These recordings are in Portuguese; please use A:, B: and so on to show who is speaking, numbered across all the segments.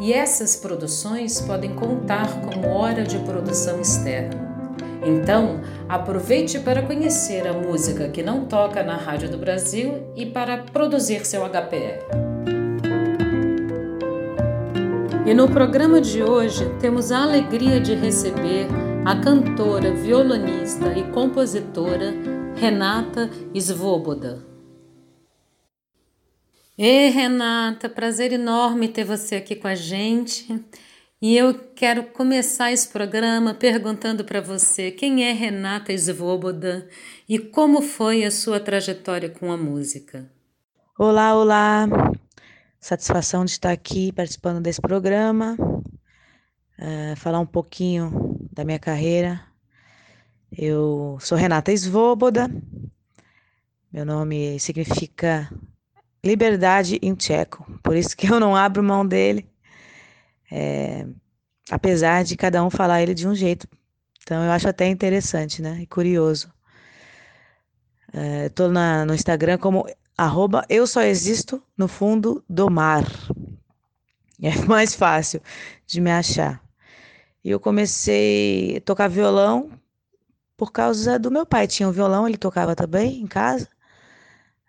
A: e essas produções podem contar como hora de produção externa. Então, aproveite para conhecer a música que não toca na Rádio do Brasil e para produzir seu HPR. E no programa de hoje temos a alegria de receber a cantora, violonista e compositora Renata Svoboda. Ei, Renata, prazer enorme ter você aqui com a gente. E eu quero começar esse programa perguntando para você quem é Renata Svoboda e como foi a sua trajetória com a música.
B: Olá, olá. Satisfação de estar aqui participando desse programa, uh, falar um pouquinho da minha carreira. Eu sou Renata Svoboda. Meu nome significa liberdade em tcheco. Por isso que eu não abro mão dele, é, apesar de cada um falar ele de um jeito. Então eu acho até interessante, né? E curioso. Estou é, no Instagram como arroba eu só existo no fundo do mar. É mais fácil de me achar. E eu comecei a tocar violão por causa do meu pai. Tinha um violão, ele tocava também em casa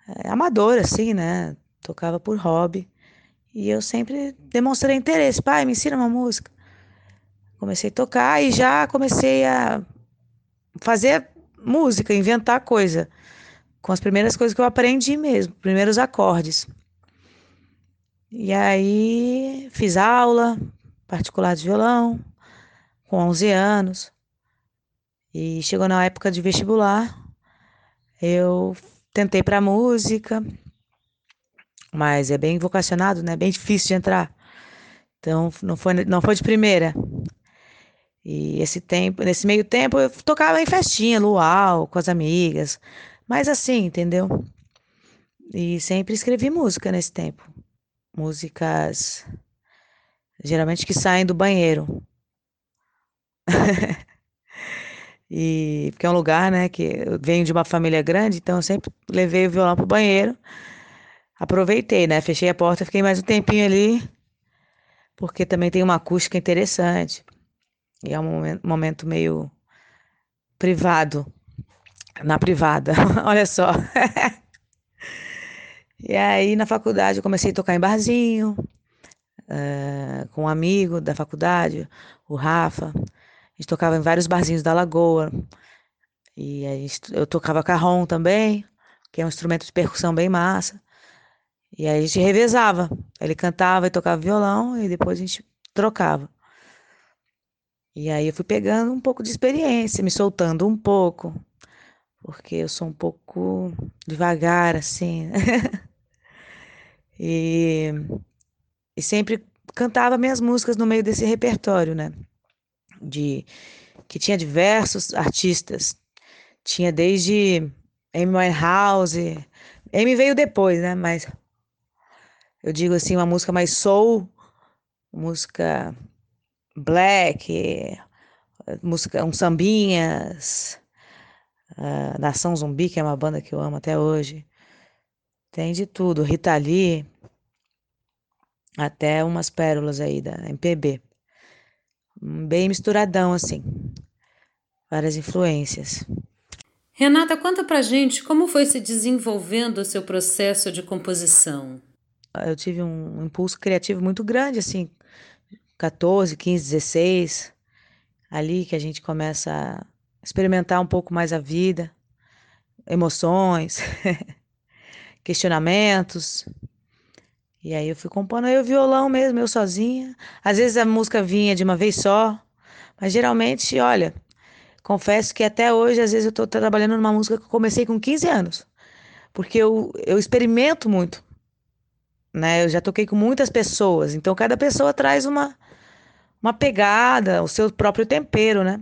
B: é, amador, assim, né? Tocava por hobby. E eu sempre demonstrei interesse. Pai, me ensina uma música. Comecei a tocar e já comecei a fazer música, inventar coisa. Com as primeiras coisas que eu aprendi mesmo, primeiros acordes. E aí fiz aula particular de violão com 11 anos. E chegou na época de vestibular, eu tentei para música, mas é bem vocacionado, né? Bem difícil de entrar. Então não foi não foi de primeira. E esse tempo, nesse meio tempo eu tocava em festinha, luau, com as amigas, mas assim, entendeu? E sempre escrevi música nesse tempo. Músicas geralmente que saem do banheiro. E porque é um lugar, né, que eu venho de uma família grande, então eu sempre levei o violão pro banheiro. Aproveitei, né? Fechei a porta, fiquei mais um tempinho ali, porque também tem uma acústica interessante. E é um momento, meio privado, na privada, olha só. e aí na faculdade eu comecei a tocar em barzinho, uh, com um amigo da faculdade, o Rafa. A gente tocava em vários barzinhos da Lagoa. E aí eu tocava carrom também, que é um instrumento de percussão bem massa. E aí a gente revezava. Ele cantava e tocava violão e depois a gente trocava. E aí eu fui pegando um pouco de experiência, me soltando um pouco, porque eu sou um pouco devagar assim. e, e sempre cantava minhas músicas no meio desse repertório, né? De que tinha diversos artistas. Tinha desde Amy Winehouse, Amy veio depois, né? Mas eu digo assim, uma música mais soul, música black, música um sambinhas, uh, Nação Zumbi, que é uma banda que eu amo até hoje. Tem de tudo, Rita Lee, até umas pérolas aí da MPB bem misturadão assim, várias influências.
A: Renata, conta pra gente como foi se desenvolvendo o seu processo de composição.
B: Eu tive um impulso criativo muito grande, assim, 14, 15, 16, ali que a gente começa a experimentar um pouco mais a vida, emoções, questionamentos, e aí eu fui compondo aí o violão mesmo, eu sozinha. Às vezes a música vinha de uma vez só, mas geralmente, olha, confesso que até hoje, às vezes eu estou trabalhando numa música que eu comecei com 15 anos. Porque eu, eu experimento muito, né? Eu já toquei com muitas pessoas, então cada pessoa traz uma, uma pegada, o seu próprio tempero, né?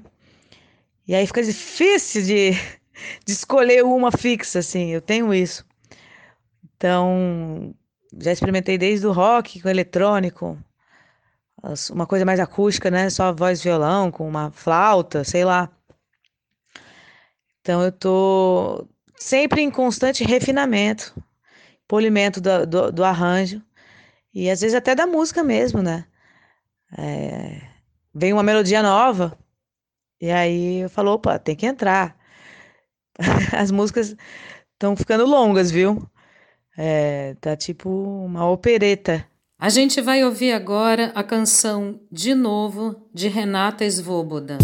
B: E aí fica difícil de, de escolher uma fixa, assim, eu tenho isso. Então, já experimentei desde o rock com eletrônico, uma coisa mais acústica, né? Só voz violão, com uma flauta, sei lá. Então eu tô sempre em constante refinamento, polimento do, do, do arranjo e às vezes até da música mesmo, né? É, vem uma melodia nova e aí eu falo, opa, tem que entrar. As músicas estão ficando longas, viu? É, tá tipo uma opereta.
A: A gente vai ouvir agora a canção De Novo de Renata Svoboda.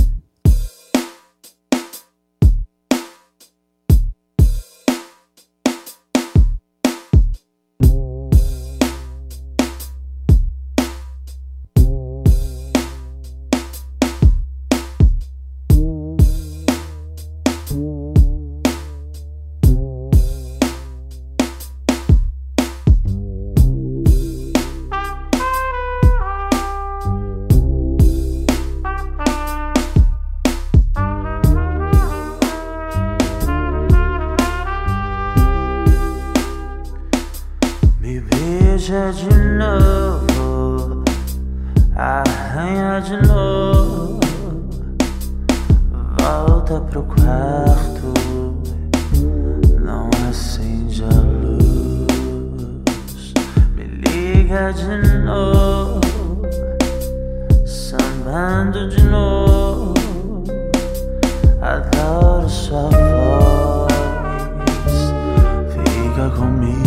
C: Beija de novo, arranha de novo, volta pro quarto, não acende a luz, me liga de novo, sambando de novo, adoro sua voz, fica comigo.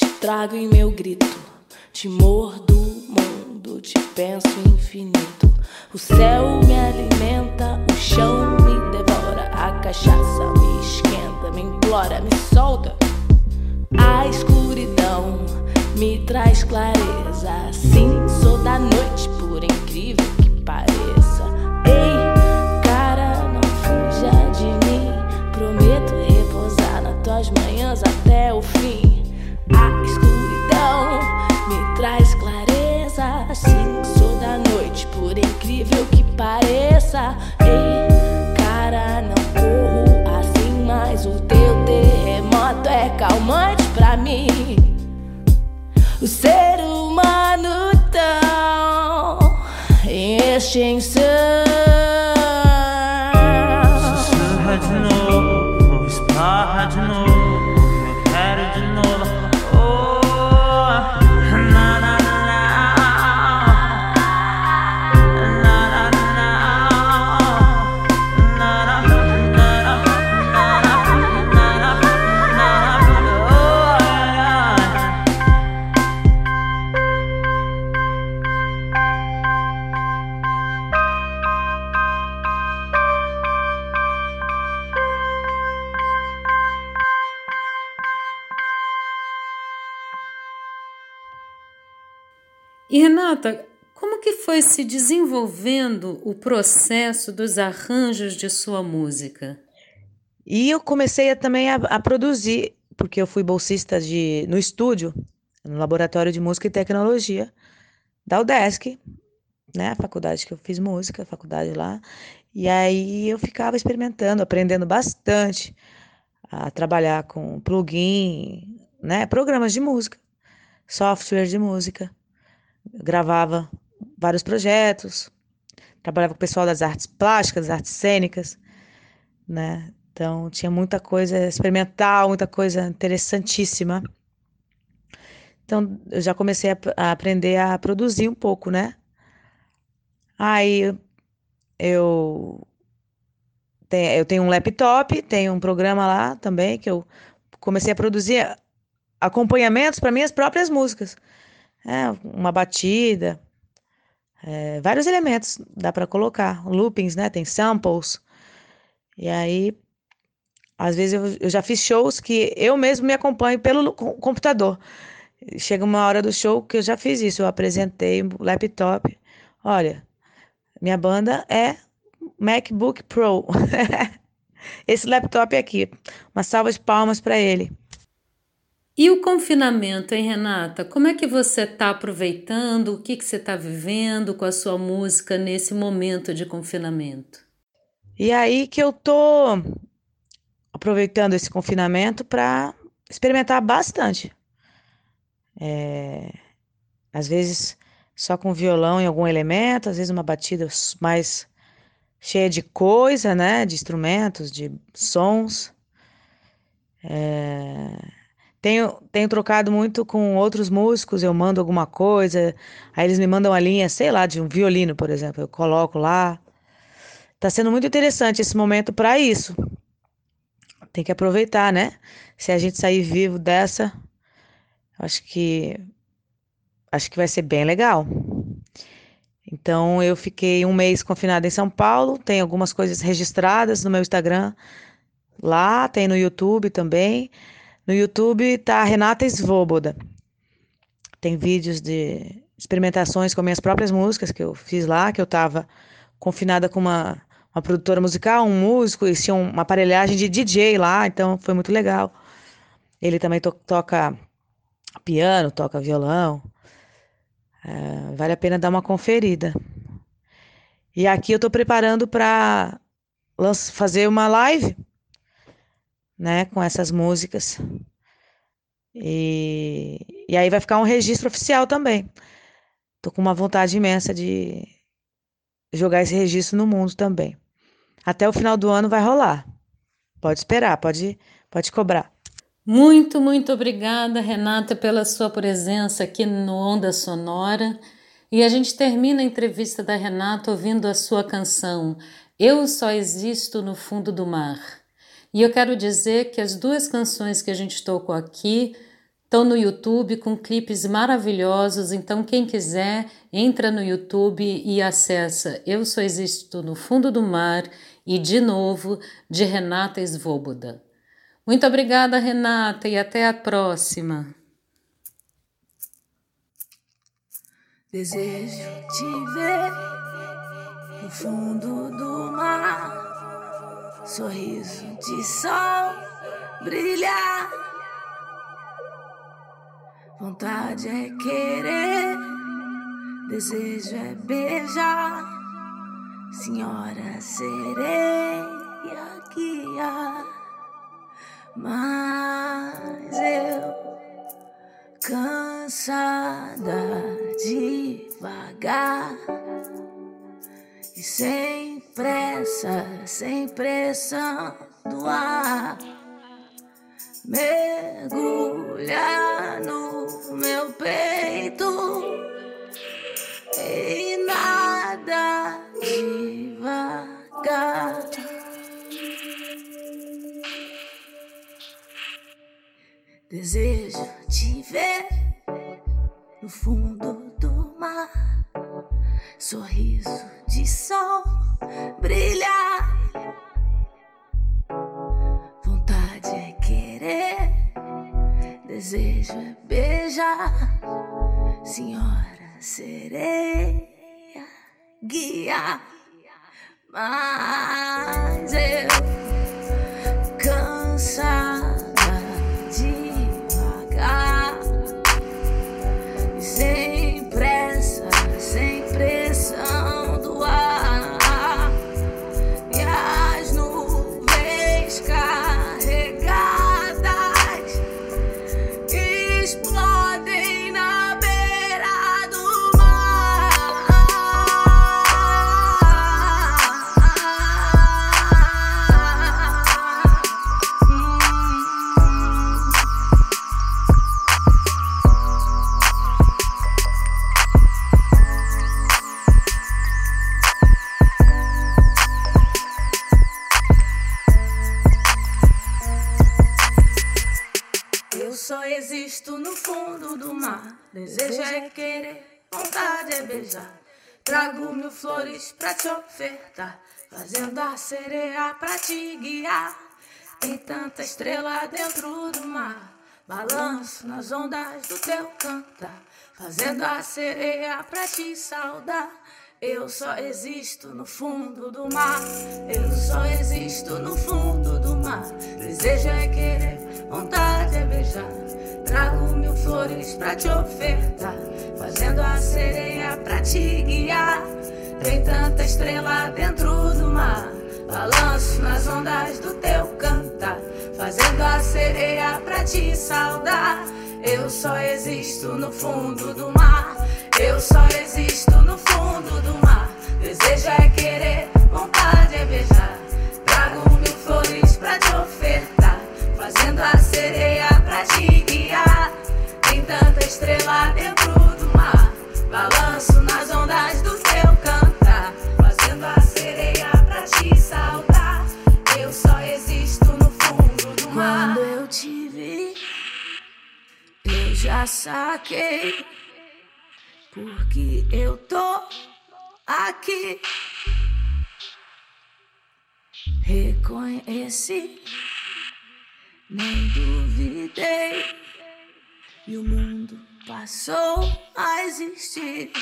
D: Te trago em meu grito, te mordo o mundo, te penso infinito. O céu me alimenta, o chão me devora, a cachaça me esquenta, me implora, me solta. A escuridão me traz clareza, assim sou da noite, por incrível que pareça. Ei, cara, não fuja de mim, prometo repousar nas tuas manhãs até o fim. A escuridão me traz clareza. Assim sou da noite, por incrível que pareça. Ei, cara, não corro assim, mas o teu terremoto é calmante pra mim. O ser humano tão em extinção.
A: Renata, como que foi se desenvolvendo o processo dos arranjos de sua música?
B: E eu comecei a, também a, a, produzir, porque eu fui bolsista de, no estúdio, no Laboratório de Música e Tecnologia da UDESC, né, a faculdade que eu fiz música, a faculdade lá. E aí eu ficava experimentando, aprendendo bastante a trabalhar com plugin, né? Programas de música, software de música. Gravava vários projetos, trabalhava com o pessoal das artes plásticas, artes cênicas, né? Então tinha muita coisa experimental, muita coisa interessantíssima. Então eu já comecei a, a aprender a produzir um pouco, né? Aí eu eu tenho um laptop, tenho um programa lá também que eu comecei a produzir acompanhamentos para minhas próprias músicas. É, uma batida, é, vários elementos dá para colocar, loopings, né? Tem samples. E aí, às vezes eu, eu já fiz shows que eu mesmo me acompanho pelo computador. Chega uma hora do show que eu já fiz isso, eu apresentei o laptop. Olha, minha banda é MacBook Pro. Esse laptop aqui. Uma salva de palmas para ele.
A: E o confinamento, hein, Renata? Como é que você está aproveitando? O que, que você está vivendo com a sua música nesse momento de confinamento?
B: E aí que eu tô aproveitando esse confinamento para experimentar bastante. É, às vezes só com violão em algum elemento, às vezes uma batida mais cheia de coisa, né? De instrumentos, de sons. É tenho, tenho trocado muito com outros músicos, eu mando alguma coisa, aí eles me mandam a linha, sei lá, de um violino, por exemplo, eu coloco lá. Tá sendo muito interessante esse momento para isso. Tem que aproveitar, né? Se a gente sair vivo dessa, acho que acho que vai ser bem legal. Então eu fiquei um mês confinada em São Paulo, tem algumas coisas registradas no meu Instagram, lá tem no YouTube também. No YouTube tá Renata Svoboda. Tem vídeos de experimentações com minhas próprias músicas que eu fiz lá, que eu tava confinada com uma, uma produtora musical, um músico, e tinha uma aparelhagem de DJ lá, então foi muito legal. Ele também to toca piano, toca violão. É, vale a pena dar uma conferida. E aqui eu estou preparando para fazer uma live né, com essas músicas. E, e aí vai ficar um registro oficial também. Tô com uma vontade imensa de jogar esse registro no mundo também. Até o final do ano vai rolar. Pode esperar, pode, pode cobrar.
A: Muito, muito obrigada, Renata, pela sua presença aqui no Onda Sonora. E a gente termina a entrevista da Renata ouvindo a sua canção Eu Só Existo no Fundo do Mar. E eu quero dizer que as duas canções que a gente tocou aqui estão no YouTube com clipes maravilhosos, então quem quiser, entra no YouTube e acessa Eu Só Existo no Fundo do Mar e de novo de Renata Svoboda. Muito obrigada, Renata, e até a próxima.
D: Desejo te ver no fundo do mar sorriso de sol brilhar. Vontade é querer, desejo é beijar. Senhora sereia guia, mas eu cansada devagar e sem pressa, sem pressão do ar. Mergulhar no meu peito e nada devagar. Desejo desejo é beijar. Senhora sereia, guia, mas eu cansado. Querer, vontade é beijar. Trago mil flores pra te ofertar, fazendo a sereia pra te guiar. Tem tanta estrela dentro do mar, balanço nas ondas do teu cantar, fazendo a sereia pra te saudar. Eu só existo no fundo do mar. Eu só existo no fundo do mar. Desejo é querer, vontade é beijar. Trago mil flores pra te ofertar. Fazendo a sereia pra te guiar. Tem tanta estrela dentro do mar. Balanço nas ondas do teu cantar. Fazendo a sereia pra te saudar. Eu só existo no fundo do mar. Eu só existo no fundo do mar. Desejo é querer, sereia pra te guiar. Tem tanta estrela dentro do mar. Balanço nas ondas do teu cantar. Fazendo a sereia pra te saudar. Eu só existo no fundo do mar. Quando eu te vi, eu já saquei. Porque eu tô aqui. Reconheci, nem duvidei. E o mundo passou a existir.